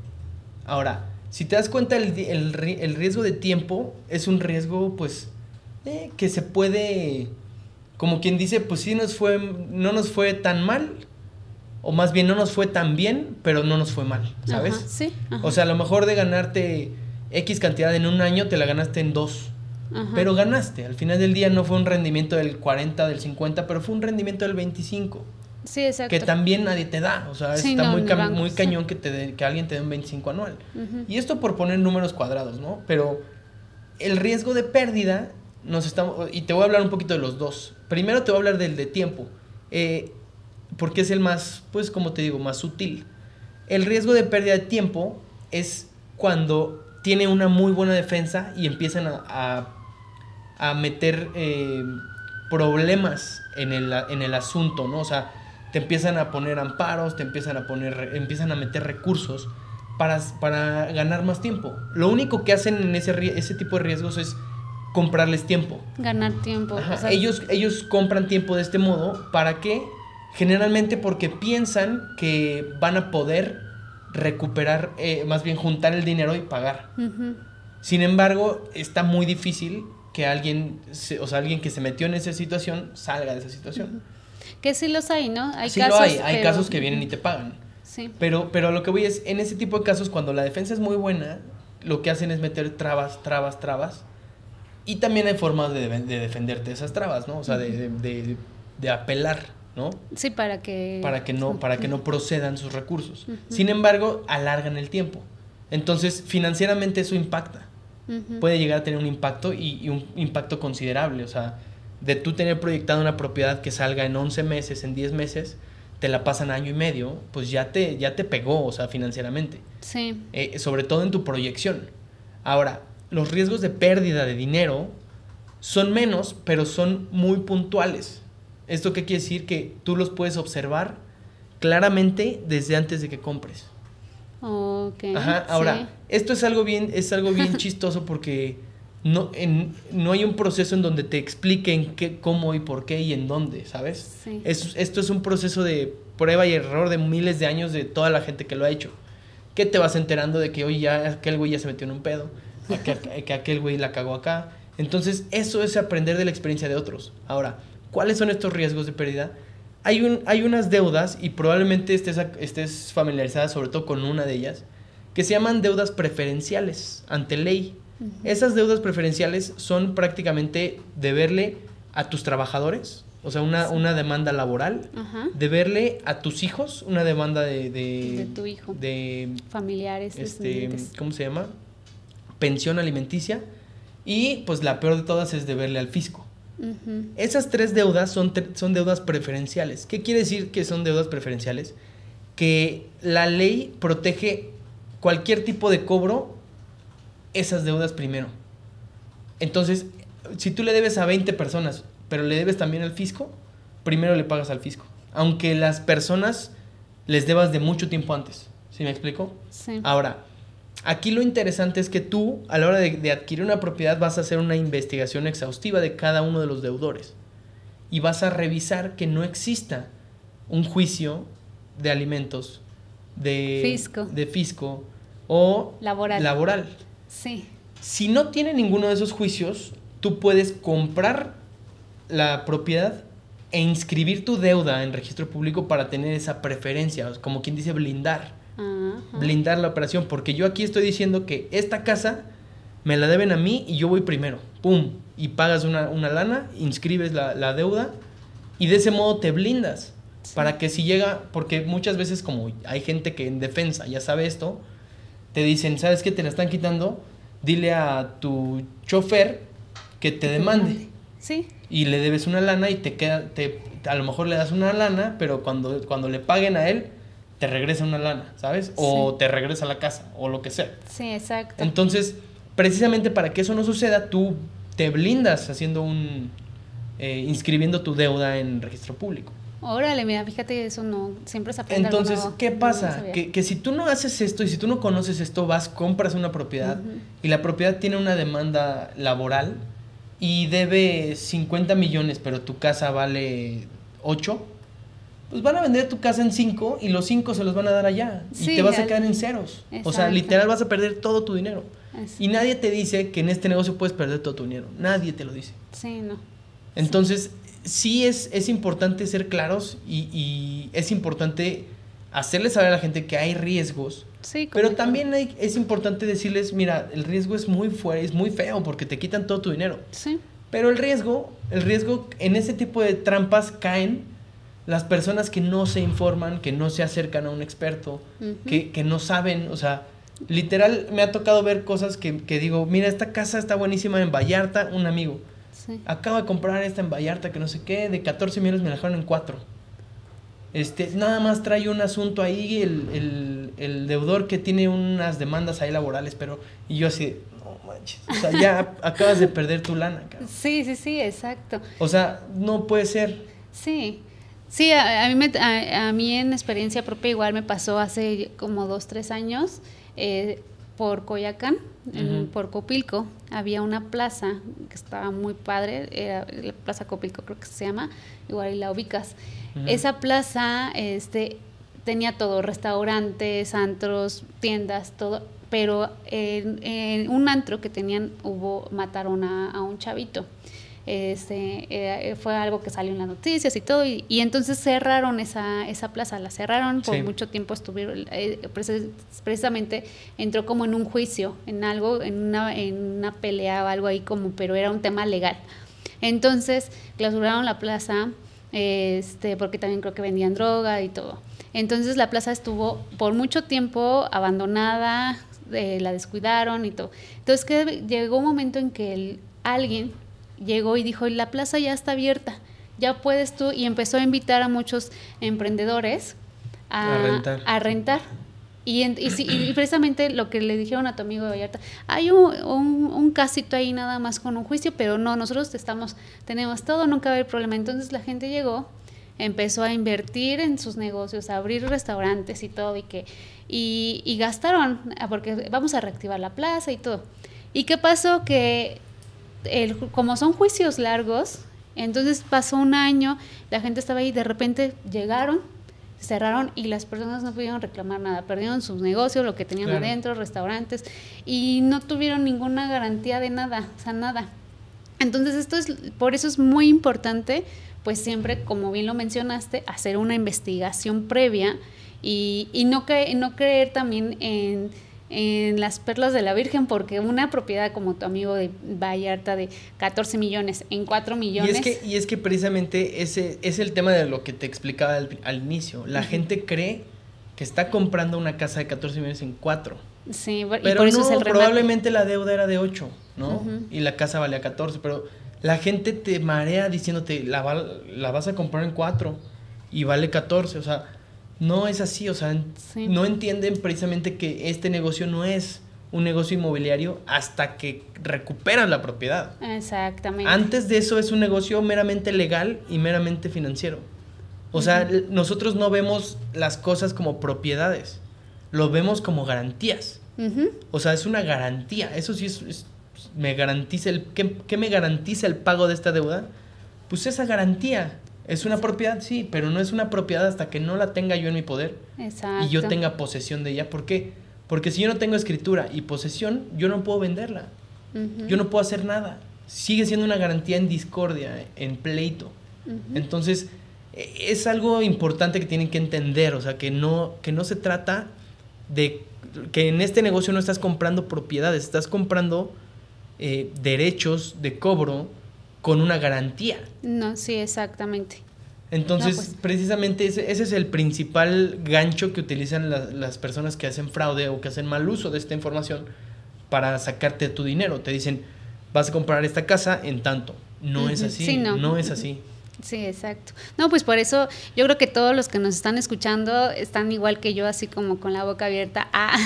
Ahora, si te das cuenta, el, el, riesgo de tiempo es un riesgo, pues, eh, que se puede, como quien dice, pues sí nos fue, no nos fue tan mal, o más bien no nos fue tan bien, pero no nos fue mal, ¿sabes? sí. O sea, a lo mejor de ganarte X cantidad en un año, te la ganaste en dos. Pero ganaste. Al final del día no fue un rendimiento del 40, del 50, pero fue un rendimiento del 25. Sí, exacto. Que también nadie te da. O sea, está muy, muy cañón que, te que alguien te dé un 25 anual. Y esto por poner números cuadrados, ¿no? Pero el riesgo de pérdida nos estamos... Y te voy a hablar un poquito de los dos. Primero te voy a hablar del de tiempo. Eh, porque es el más, pues como te digo, más sutil. El riesgo de pérdida de tiempo es cuando tiene una muy buena defensa y empiezan a, a, meter eh, problemas en el, en el asunto, ¿no? O sea, te empiezan a poner amparos, te empiezan a poner, empiezan a meter recursos para, para ganar más tiempo. Lo único que hacen en ese, ese tipo de riesgos es comprarles tiempo. Ganar tiempo. ellos, ellos compran tiempo de este modo, ¿para qué? Generalmente porque piensan que van a poder recuperar, eh, más bien juntar el dinero y pagar. Sin embargo, está muy difícil que alguien, o sea, alguien que se metió en esa situación salga de esa situación. Que sí los hay, ¿no? Hay sí casos, lo hay, hay casos que vienen y te pagan. Sí. Pero, pero lo que voy es, en ese tipo de casos, cuando la defensa es muy buena, lo que hacen es meter trabas, trabas, trabas. Y también hay formas de, defenderte de esas trabas, ¿no? O sea, de, apelar, ¿no? Sí, para que... Para que no, para que no procedan sus recursos. Sin embargo, alargan el tiempo. Entonces, financieramente eso impacta. Puede llegar a tener un impacto y, y un impacto considerable. O sea, de tú tener proyectada una propiedad que salga en 11 meses, en 10 meses, te la pasan año y medio, pues ya te, ya te pegó, o sea, financieramente. Sí. Eh, sobre todo en tu proyección. Ahora, los riesgos de pérdida de dinero son menos, pero son muy puntuales. ¿Esto qué quiere decir? Que tú los puedes observar claramente desde antes de que compres. Okay, Ajá, ahora, esto es algo bien, es algo bien chistoso porque no, en, no hay un proceso en donde te expliquen qué, cómo y por qué y en dónde, ¿sabes? esto es un proceso de prueba y error de miles de años de toda la gente que lo ha hecho. Que te vas enterando de que hoy ya aquel güey ya se metió en un pedo, que, que aquel güey la cagó acá. Entonces, eso es aprender de la experiencia de otros. Ahora, ¿cuáles son estos riesgos de pérdida? Hay, un, hay unas deudas, y probablemente estés, estés familiarizada sobre todo con una de ellas, que se llaman deudas preferenciales ante ley. Esas deudas preferenciales son prácticamente deberle a tus trabajadores o sea, una, una demanda laboral, de verle a tus hijos una demanda de... De, tu hijo. De... Familiares. Este, ¿Cómo se llama? Pensión alimenticia. Y pues la peor de todas es deberle al fisco. Esas tres deudas son, son deudas preferenciales. ¿Qué quiere decir que son deudas preferenciales? Que la ley protege cualquier tipo de cobro, esas deudas primero. Entonces, si tú le debes a 20 personas, pero le debes también al fisco, primero le pagas al fisco. Aunque las personas les debas de mucho tiempo antes. ¿Sí me explico? Sí. Ahora, aquí lo interesante es que tú, a la hora de, adquirir una propiedad, vas a hacer una investigación exhaustiva de cada uno de los deudores. Y vas a revisar que no exista un juicio de alimentos, de fisco, de fisco o laboral. laboral. Sí. Si no tiene ninguno de esos juicios, tú puedes comprar la propiedad e inscribir tu deuda en registro público para tener esa preferencia, como quien dice blindar. Blindar la operación, porque yo aquí estoy diciendo que esta casa me la deben a mí y yo voy primero, ¡pum! Y pagas una, lana, inscribes la, deuda y de ese modo te blindas. Para que si llega, porque muchas veces como hay gente que en defensa ya sabe esto, te dicen, ¿sabes qué? Te la están quitando, dile a tu chofer que te demande. Sí. Y le debes una lana y te queda, te, a lo mejor le das una lana, pero cuando, cuando le paguen a él, te regresa una lana, ¿sabes? O te regresa a la casa, o lo que sea. Sí, exacto. Entonces, precisamente para que eso no suceda, tú te blindas haciendo un, eh, inscribiendo tu deuda en registro público. Órale, mira, fíjate, eso no, siempre se aprende Entonces, ¿qué pasa? que, que, si tú no haces esto y si tú no conoces esto, vas, compras una propiedad y la propiedad tiene una demanda laboral y debe 50 millones, pero tu casa vale 8, pues van a vender tu casa en 5 y los 5 se los van a dar allá y te vas a quedar en ceros. O sea, literal vas a perder todo tu dinero. Y nadie te dice que en este negocio puedes perder todo tu dinero. Nadie te lo dice. Sí, no. Entonces, sí es, es importante ser claros y, es importante hacerles saber a la gente que hay riesgos. Sí, pero también es importante decirles, mira, el riesgo es muy fuerte, es muy feo porque te quitan todo tu dinero. Sí. Pero el riesgo, el riesgo en ese tipo de trampas caen las personas que no se informan, que no se acercan a un experto, que, que, no saben, o sea, literal me ha tocado ver cosas que, que digo, mira, esta casa está buenísima en Vallarta, un amigo Acabo de comprar esta en Vallarta que no sé qué, de 14 millones me la dejaron en 4. Este, nada más trae un asunto ahí, el, el, deudor que tiene unas demandas ahí laborales, pero, y yo así, no manches, o sea, ya acabas de perder tu lana, Sí, sí, sí, exacto. O sea, no puede ser. Sí, sí, a, mí, me, a, mí en experiencia propia igual me pasó hace como dos, tres años, eh, por Coyacán, por Copilco, había una plaza que estaba muy padre, era la Plaza Copilco creo que se llama, igual y la ubicas. Esa plaza este, tenía todo, restaurantes, antros, tiendas, todo, pero en, un antro que tenían hubo, mataron a un chavito. Este, eh, fue algo que salió en las noticias y todo, y, entonces cerraron esa, esa plaza, la cerraron, por mucho tiempo estuvieron, eh, precisamente entró como en un juicio, en algo, en una, en una pelea o algo ahí como, pero era un tema legal. Entonces clausuraron la plaza, este, porque también creo que vendían droga y todo. Entonces la plaza estuvo por mucho tiempo abandonada, eh, la descuidaron y todo. Entonces que llegó un momento en que el, alguien llegó y dijo, la plaza ya está abierta, ya puedes tú, y empezó a invitar a muchos emprendedores a, rentar. Y, y, precisamente lo que le dijeron a tu amigo de Vallarta, hay un, un, casito ahí nada más con un juicio, pero no, nosotros estamos, tenemos todo, nunca va a haber problema. Entonces la gente llegó, empezó a invertir en sus negocios, a abrir restaurantes y todo, y que, y, y gastaron, porque vamos a reactivar la plaza y todo. ¿Y qué pasó? Que como son juicios largos, entonces pasó un año, la gente estaba ahí, de repente llegaron, cerraron y las personas no pudieron reclamar nada, perdieron sus negocios, lo que tenían adentro, restaurantes, y no tuvieron ninguna garantía de nada, o sea, nada. Entonces esto es, por eso es muy importante, pues siempre, como bien lo mencionaste, hacer una investigación previa y, y no, no creer también en en las perlas de la Virgen, porque una propiedad como tu amigo de Vallarta de 14 millones en 4 millones. Y es que, y es que precisamente ese es el tema de lo que te explicaba al, inicio. La gente cree que está comprando una casa de 14 millones en 4. Sí, pero por eso es el probablemente la deuda era de 8, ¿no? Y la casa valía 14, pero la gente te marea diciéndote, la, la vas a comprar en 4 y vale 14, o sea, no es así, o sea, no entienden precisamente que este negocio no es un negocio inmobiliario hasta que recuperan la propiedad. Exactamente. Antes de eso es un negocio meramente legal y meramente financiero. O sea, nosotros no vemos las cosas como propiedades, lo vemos como garantías. O sea, es una garantía. Eso sí es, me garantiza el ¿qué, me garantiza el pago de esta deuda? Pues esa garantía. Es una propiedad, sí, pero no es una propiedad hasta que no la tenga yo en mi poder Exacto. y yo tenga posesión de ella. ¿Por qué? Porque si yo no tengo escritura y posesión, yo no puedo venderla. Yo no puedo hacer nada. Sigue siendo una garantía en discordia, en pleito. Entonces, e, es algo importante que tienen que entender, o sea, que no, que no se trata de que en este negocio no estás comprando propiedades, estás comprando eh, derechos de cobro con una garantía. No, sí, exactamente. Entonces, pues. precisamente ese, es el principal gancho que utilizan las personas que hacen fraude o que hacen mal uso de esta información para sacarte tu dinero. Te dicen, vas a comprar esta casa en tanto. No es así, no. no es así. Sí, exacto. No, pues por eso yo creo que todos los que nos están escuchando están igual que yo, así como con la boca abierta, ah,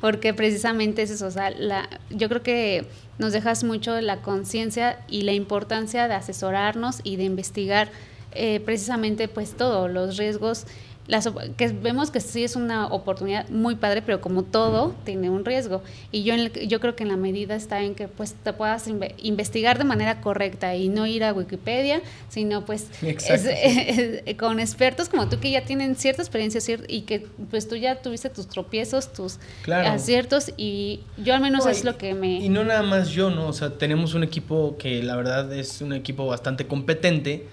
porque precisamente es eso, o sea, la, yo creo que nos dejas mucho la conciencia y la importancia de asesorarnos y de investigar eh, precisamente pues todos los riesgos las, que vemos que sí es una oportunidad muy padre, pero como todo, tiene un riesgo. Y yo, yo creo que en la medida está en que pues te puedas investigar de manera correcta y no ir a Wikipedia, sino pues con expertos como tú que ya tienen cierta experiencia y que pues tú ya tuviste tus tropiezos, tus aciertos y yo al menos es lo que me... Y no nada más yo, ¿no? O sea, tenemos un equipo que la verdad es un equipo bastante competente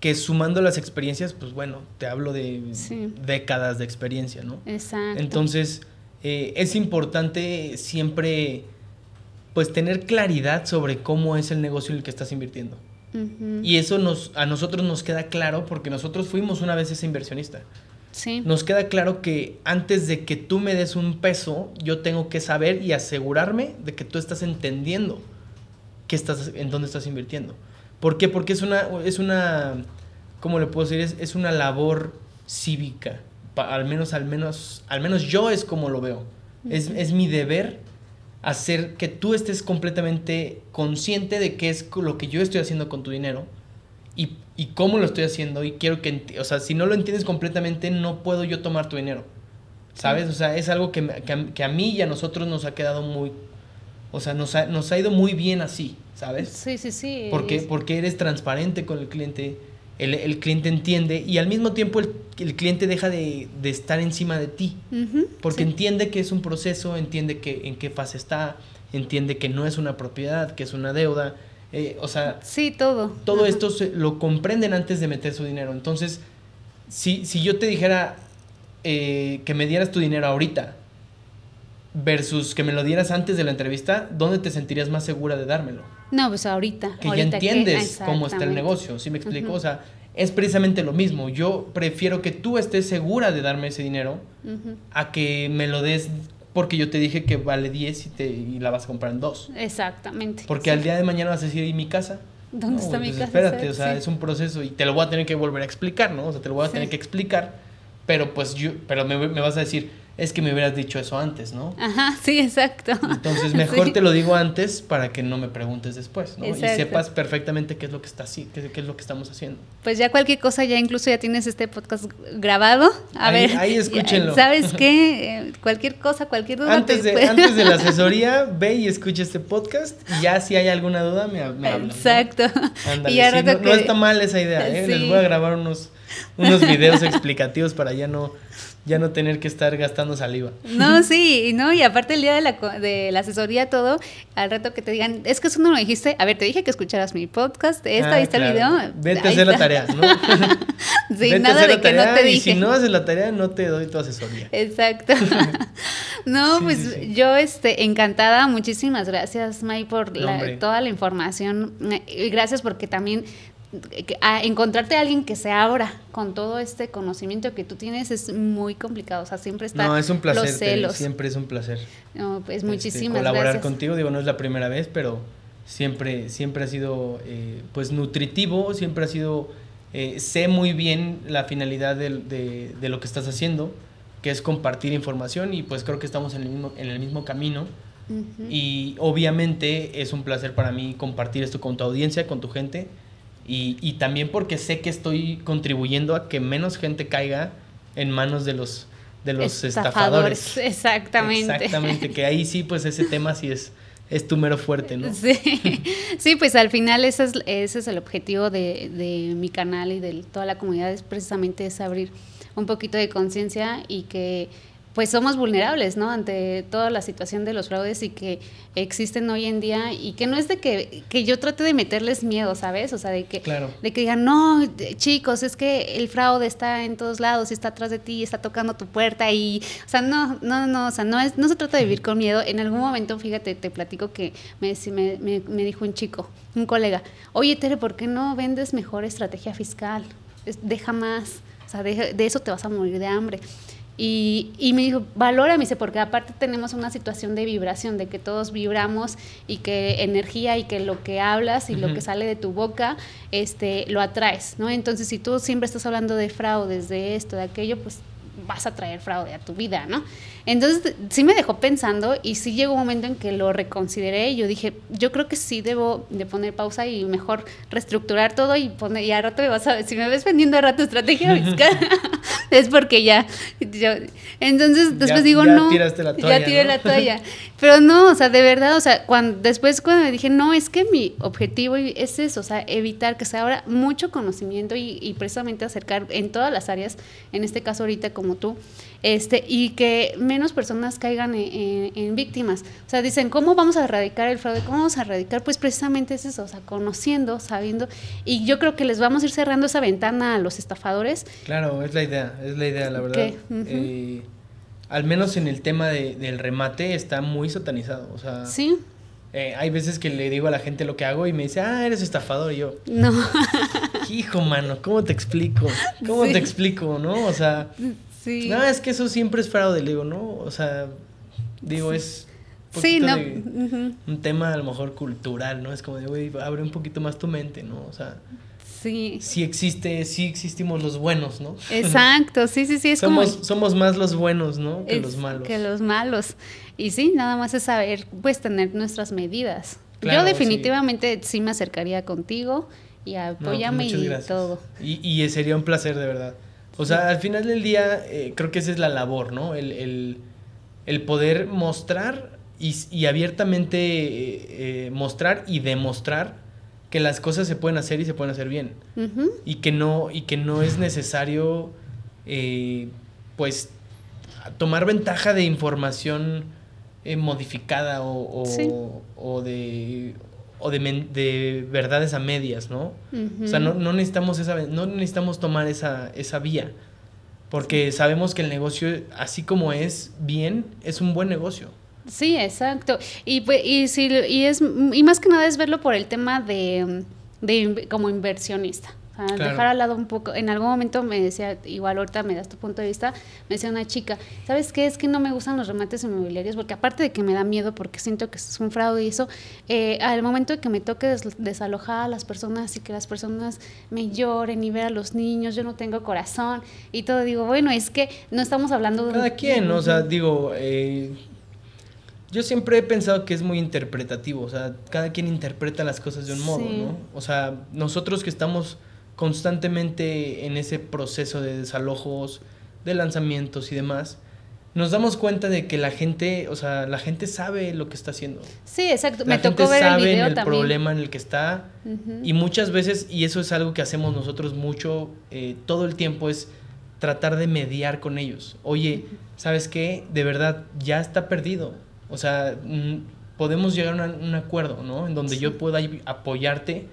que sumando las experiencias, pues bueno, te hablo de décadas de experiencia, ¿no? Exacto. Entonces, eh, es importante siempre, pues, tener claridad sobre cómo es el negocio en el que estás invirtiendo. Y eso nos, a nosotros nos queda claro porque nosotros fuimos una vez ese inversionista. Sí. Nos queda claro que antes de que tú me des un peso, yo tengo que saber y asegurarme de que tú estás entendiendo qué estás, en dónde estás invirtiendo. ¿Por qué? Porque es una, es una ¿cómo le puedo decir? Es, una labor cívica. al menos, al menos, al menos yo es como lo veo. es, mi deber hacer que tú estés completamente consciente de qué es lo que yo estoy haciendo con tu dinero y, cómo lo estoy haciendo. Y quiero que, o sea, si no lo entiendes completamente, no puedo yo tomar tu dinero. ¿Sabes? O sea, es algo que, que, a mí y a nosotros nos ha quedado muy... O sea, nos ha, nos ha ido muy bien así. ¿sabes? Sí, sí, sí. Porque, porque eres transparente con el cliente, el, cliente entiende y al mismo tiempo el, cliente deja de, estar encima de ti, porque entiende que es un proceso, entiende que en qué fase está, entiende que no es una propiedad, que es una deuda, eh, o sea... Sí, todo. Todo esto lo comprenden antes de meter su dinero. Entonces, si, si yo te dijera eh, que me dieras tu dinero ahorita, versus que me lo dieras antes de la entrevista, ¿dónde te sentirías más segura de dármelo? No, pues ahorita. Que ya entiendes cómo está el negocio, ¿sí me explico? O sea, es precisamente lo mismo. Yo prefiero que tú estés segura de darme ese dinero a que me lo des porque yo te dije que vale 10 y, te, y la vas a comprar en 2. Exactamente. Porque al día de mañana vas a decir, ¿y mi casa? ¿Dónde está mi pues casa? Espérate, o sea, es un proceso y te lo voy a tener que volver a explicar, ¿no? O sea, te lo voy a tener que explicar, pero pues yo, pero me, me vas a decir, es que me hubieras dicho eso antes, ¿no? Ajá, sí, exacto. Entonces mejor te lo digo antes para que no me preguntes después, ¿no? Y sepas perfectamente qué es lo que está así, qué, es lo que estamos haciendo. Pues ya cualquier cosa, ya incluso ya tienes este podcast grabado. A ver. Ahí escúchenlo. ¿Sabes qué? Eh, cualquier cosa, cualquier duda. Antes, de, antes de la asesoría, ve y escucha este podcast y ya si hay alguna duda me, me hablan. Exacto. ¿no? Y no, no, está mal esa idea, ¿eh? Les voy a grabar unos, unos videos explicativos para ya no ya no tener que estar gastando saliva. No, sí, no, y aparte el día de la, de la asesoría, todo, al rato que te digan, es que eso no lo dijiste, a ver, te dije que escucharas mi podcast, esta, ah, viste el video. Vete a hacer la tarea, ¿no? sí, nada de que no te dije. Y si no haces la tarea, no te doy tu asesoría. Exacto. No, pues yo este, encantada, muchísimas gracias, May, por toda la información. Y gracias porque también a encontrarte a alguien que se abra con todo este conocimiento que tú tienes es muy complicado, o sea, siempre está No, es un placer, siempre es un placer. No, pues este, muchísimas colaborar contigo, digo, no es la primera vez, pero siempre siempre ha sido eh, pues nutritivo, siempre ha sido eh, sé muy bien la finalidad de, de, lo que estás haciendo, que es compartir información y pues creo que estamos en el mismo, en el mismo camino. Y obviamente es un placer para mí compartir esto con tu audiencia, con tu gente y, y, también porque sé que estoy contribuyendo a que menos gente caiga en manos de los, de los estafadores. Exactamente. Exactamente, que ahí sí, pues ese tema sí es, es tu mero fuerte, ¿no? Sí, sí pues al final ese es, ese es el objetivo de, de mi canal y de toda la comunidad, es precisamente es abrir un poquito de conciencia y que pues somos vulnerables, ¿no? Ante toda la situación de los fraudes y que existen hoy en día y que no es de que, que yo trate de meterles miedo, ¿sabes? O sea, de que, de que digan, no, chicos, es que el fraude está en todos lados y está atrás de ti, está tocando tu puerta y, o sea, no, no, no, o sea, no, es, no se trata de vivir con miedo. En algún momento, fíjate, te platico que me, me, me dijo un chico, un colega, oye, Tere, ¿por qué no vendes mejor estrategia fiscal? deja más, o sea, de eso te vas a morir de hambre. Y, y, me dijo, valora, me dice, porque aparte tenemos una situación de vibración, de que todos vibramos y que energía y que lo que hablas y lo que sale de tu boca, este, lo atraes, ¿no? Entonces, si tú siempre estás hablando de fraudes, de esto, de aquello, pues vas a traer fraude a tu vida, ¿no? Entonces sí me dejó pensando y sí llegó un momento en que lo reconsideré y yo dije, yo creo que sí debo de poner pausa y mejor reestructurar todo y poner, y a rato me vas a, si me ves vendiendo a rato estrategia es porque ya, entonces después digo, no, ya tiré la toalla, pero no, o sea, de verdad, o sea, cuando, después cuando me dije, no, es que mi objetivo es eso, o sea, evitar que se abra mucho conocimiento y, y precisamente acercar en todas las áreas, en este caso ahorita como tú, este, y que menos personas caigan en, víctimas. O sea, dicen, ¿cómo vamos a erradicar el fraude? ¿Cómo vamos a erradicar? Pues precisamente es eso, o sea, conociendo, sabiendo, y yo creo que les vamos a ir cerrando esa ventana a los estafadores. Claro, es la idea, es la idea, la verdad. Eh, al menos en el tema del remate está muy satanizado, o sea... Sí. Eh, hay veces que le digo a la gente lo que hago y me dice, ah, eres estafador. Y yo, no. Hijo, mano, ¿cómo te explico? ¿Cómo te explico, no? O sea, no, es que eso siempre es fraude, digo, ¿no? O sea, digo, es sí, no. un tema a lo mejor cultural, ¿no? Es como de, güey, abre un poquito más tu mente, ¿no? O sea, sí. Sí existe, sí existimos los buenos, ¿no? Exacto, sí, sí, sí, es somos, como... Somos más los buenos, ¿no? Que los malos. Que los malos. Y sí, nada más es saber, pues, tener nuestras medidas. Yo definitivamente sí. me acercaría contigo y apóyame y todo. Y, y sería un placer, de verdad. O sea, al final del día, eh, creo que esa es la labor, ¿no? El, poder mostrar y, abiertamente eh, eh, mostrar y demostrar que las cosas se pueden hacer y se pueden hacer bien. y, que no, y que no es necesario, pues, tomar ventaja de información modificada o, o de o de, de, verdades a medias, ¿no? O sea, no, no, necesitamos esa, no necesitamos tomar esa, esa vía, porque sabemos que el negocio, así como es bien, es un buen negocio. Sí, exacto. Y, pues, y, si, y, es, y más que nada es verlo por el tema de, de como inversionista dejar al lado un poco. En algún momento me decía, igual ahorita me das tu punto de vista, me decía una chica, ¿sabes qué? Es que no me gustan los remates inmobiliarios porque aparte de que me da miedo porque siento que es un fraude y eso, eh, al momento de que me toque desalojar a las personas y que las personas me lloren y ver a los niños, yo no tengo corazón y todo, digo, bueno, es que no estamos hablando de... Cada quien, o sea, digo... Eh, yo siempre he pensado que es muy interpretativo, o sea, cada quien interpreta las cosas de un modo, ¿no? O sea, nosotros que estamos constantemente en ese proceso de desalojos, de lanzamientos y demás, nos damos cuenta de que la gente, o sea, la gente sabe lo que está haciendo. Sí, exacto. Me tocó ver el video el problema en el que está y muchas veces, y eso es algo que hacemos nosotros mucho, eh, todo el tiempo es tratar de mediar con ellos. Oye, ¿sabes qué? De verdad, ya está perdido. O sea, mm, podemos llegar a un acuerdo, ¿no? En donde yo pueda apoyarte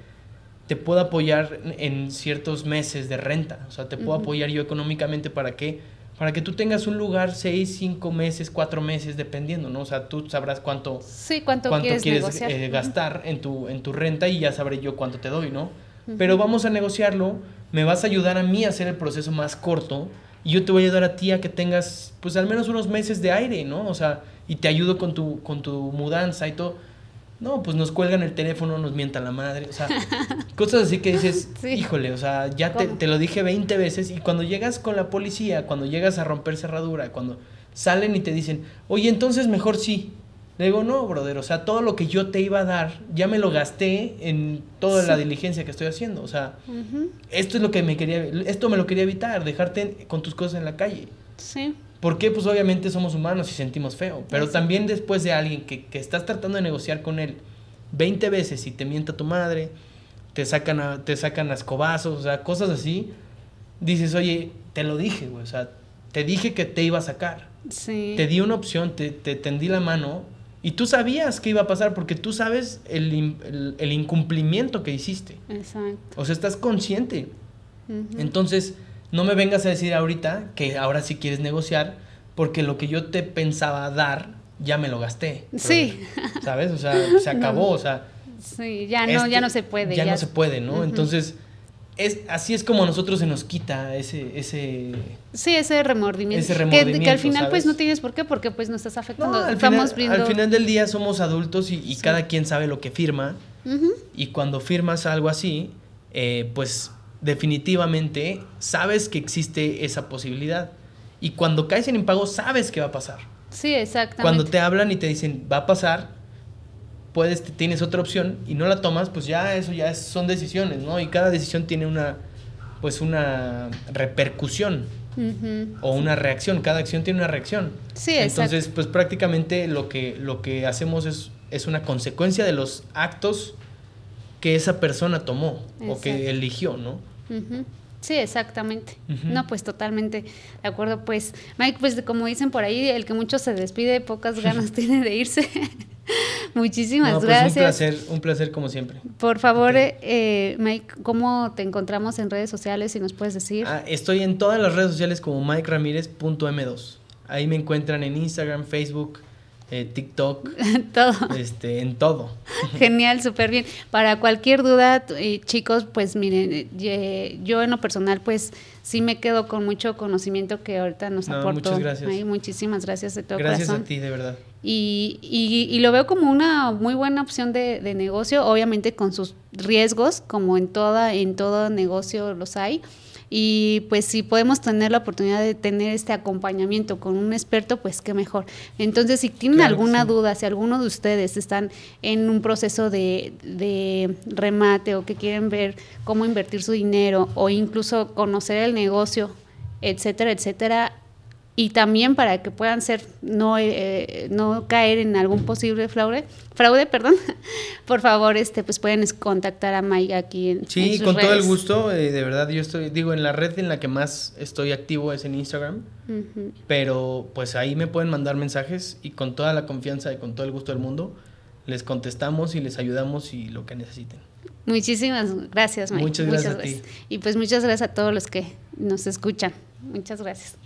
te puedo apoyar en ciertos meses de renta, o sea, te puedo apoyar yo económicamente para que para que tú tengas un lugar seis, cinco meses, cuatro meses, dependiendo, ¿no? O sea, tú sabrás cuánto, sí, cuánto, quieres, eh, gastar en tu, en tu renta y ya sabré yo cuánto te doy, ¿no? Pero vamos a negociarlo, me vas a ayudar a mí a hacer el proceso más corto y yo te voy a ayudar a ti a que tengas, pues al menos unos meses de aire, ¿no? O sea, y te ayudo con tu, con tu mudanza y todo. No, pues nos cuelgan el teléfono, nos mientan la madre, o sea, cosas así que dices, híjole, o sea, ya te, te, lo dije 20 veces y cuando llegas con la policía, cuando llegas a romper cerradura, cuando salen y te dicen, oye, entonces mejor sí. Le digo, no, brother, o sea, todo lo que yo te iba a dar, ya me lo gasté en toda la diligencia que estoy haciendo, o sea, esto es lo que me quería, esto me lo quería evitar, dejarte con tus cosas en la calle. Sí. Porque pues obviamente somos humanos y sentimos feo, pero también después de alguien que, que, estás tratando de negociar con él 20 veces y te mienta tu madre, te sacan, a, te sacan a escobazos, o sea, cosas así, dices, oye, te lo dije, güey, o sea, te dije que te iba a sacar. Sí. Te di una opción, te, te tendí la mano y tú sabías que iba a pasar porque tú sabes el, el, el incumplimiento que hiciste. Exacto. O sea, estás consciente. Entonces no me vengas a decir ahorita que ahora sí quieres negociar, porque lo que yo te pensaba dar, ya me lo gasté. Sí. ¿Sabes? O sea, se acabó, o sea. Sí, ya no, ya no se puede. Ya, no se puede, ¿no? Entonces, es, así es como a nosotros se nos quita ese... ese sí, ese remordimiento. Ese remordimiento que, al final pues no tienes por qué, porque pues no estás afectando. al, Estamos final, al final del día somos adultos y, cada quien sabe lo que firma. Y cuando firmas algo así, eh, pues definitivamente sabes que existe esa posibilidad. Y cuando caes en impago, sabes que va a pasar. Sí, exactamente. Cuando te hablan y te dicen, va a pasar, puedes, tienes otra opción y no la tomas, pues ya eso ya son decisiones, ¿no? Y cada decisión tiene una, pues una repercusión. O una reacción, cada acción tiene una reacción. Sí, Entonces, pues prácticamente lo que, lo que hacemos es, es una consecuencia de los actos que esa persona tomó o que eligió, ¿no? Sí, exactamente. No, pues totalmente de acuerdo. Pues, Mike, pues como dicen por ahí, el que mucho se despide, pocas ganas tiene de irse. Muchísimas pues gracias. Un placer, un placer como siempre. Por favor, eh, Mike, ¿cómo te encontramos en redes sociales? Si nos puedes decir. Ah, estoy en todas las redes sociales como MikeRamírez.m2. Ahí me encuentran en Instagram, Facebook, eh, TikTok, todo. Este, en todo. Genial, súper bien. Para cualquier duda, eh, chicos, pues miren, eh, yo en lo personal, pues sí me quedo con mucho conocimiento que ahorita nos no, aportó. Muchas gracias. muchísimas gracias de todo gracias corazón. Gracias a ti, de verdad. Y, y, y, lo veo como una muy buena opción de, de negocio, obviamente con sus riesgos, como en, toda, en todo negocio los hay y pues si podemos tener la oportunidad de tener este acompañamiento con un experto, pues qué mejor. Entonces, si tienen alguna duda, si alguno de ustedes están en un proceso de, de remate o que quieren ver cómo invertir su dinero o incluso conocer el negocio, etcétera, etcétera, y también para que puedan ser no eh, no caer en algún posible fraude fraude perdón por favor este pues pueden contactar a Mike aquí en sí con todo el gusto eh, de verdad yo estoy digo en la red en la que más estoy activo es en Instagram pero pues ahí me pueden mandar mensajes y con toda la confianza y con todo el gusto del mundo les contestamos y les ayudamos y lo que necesiten. Muchísimas gracias Mike. Muchas gracias, a ti. y pues muchas gracias a todos los que nos escuchan. Muchas gracias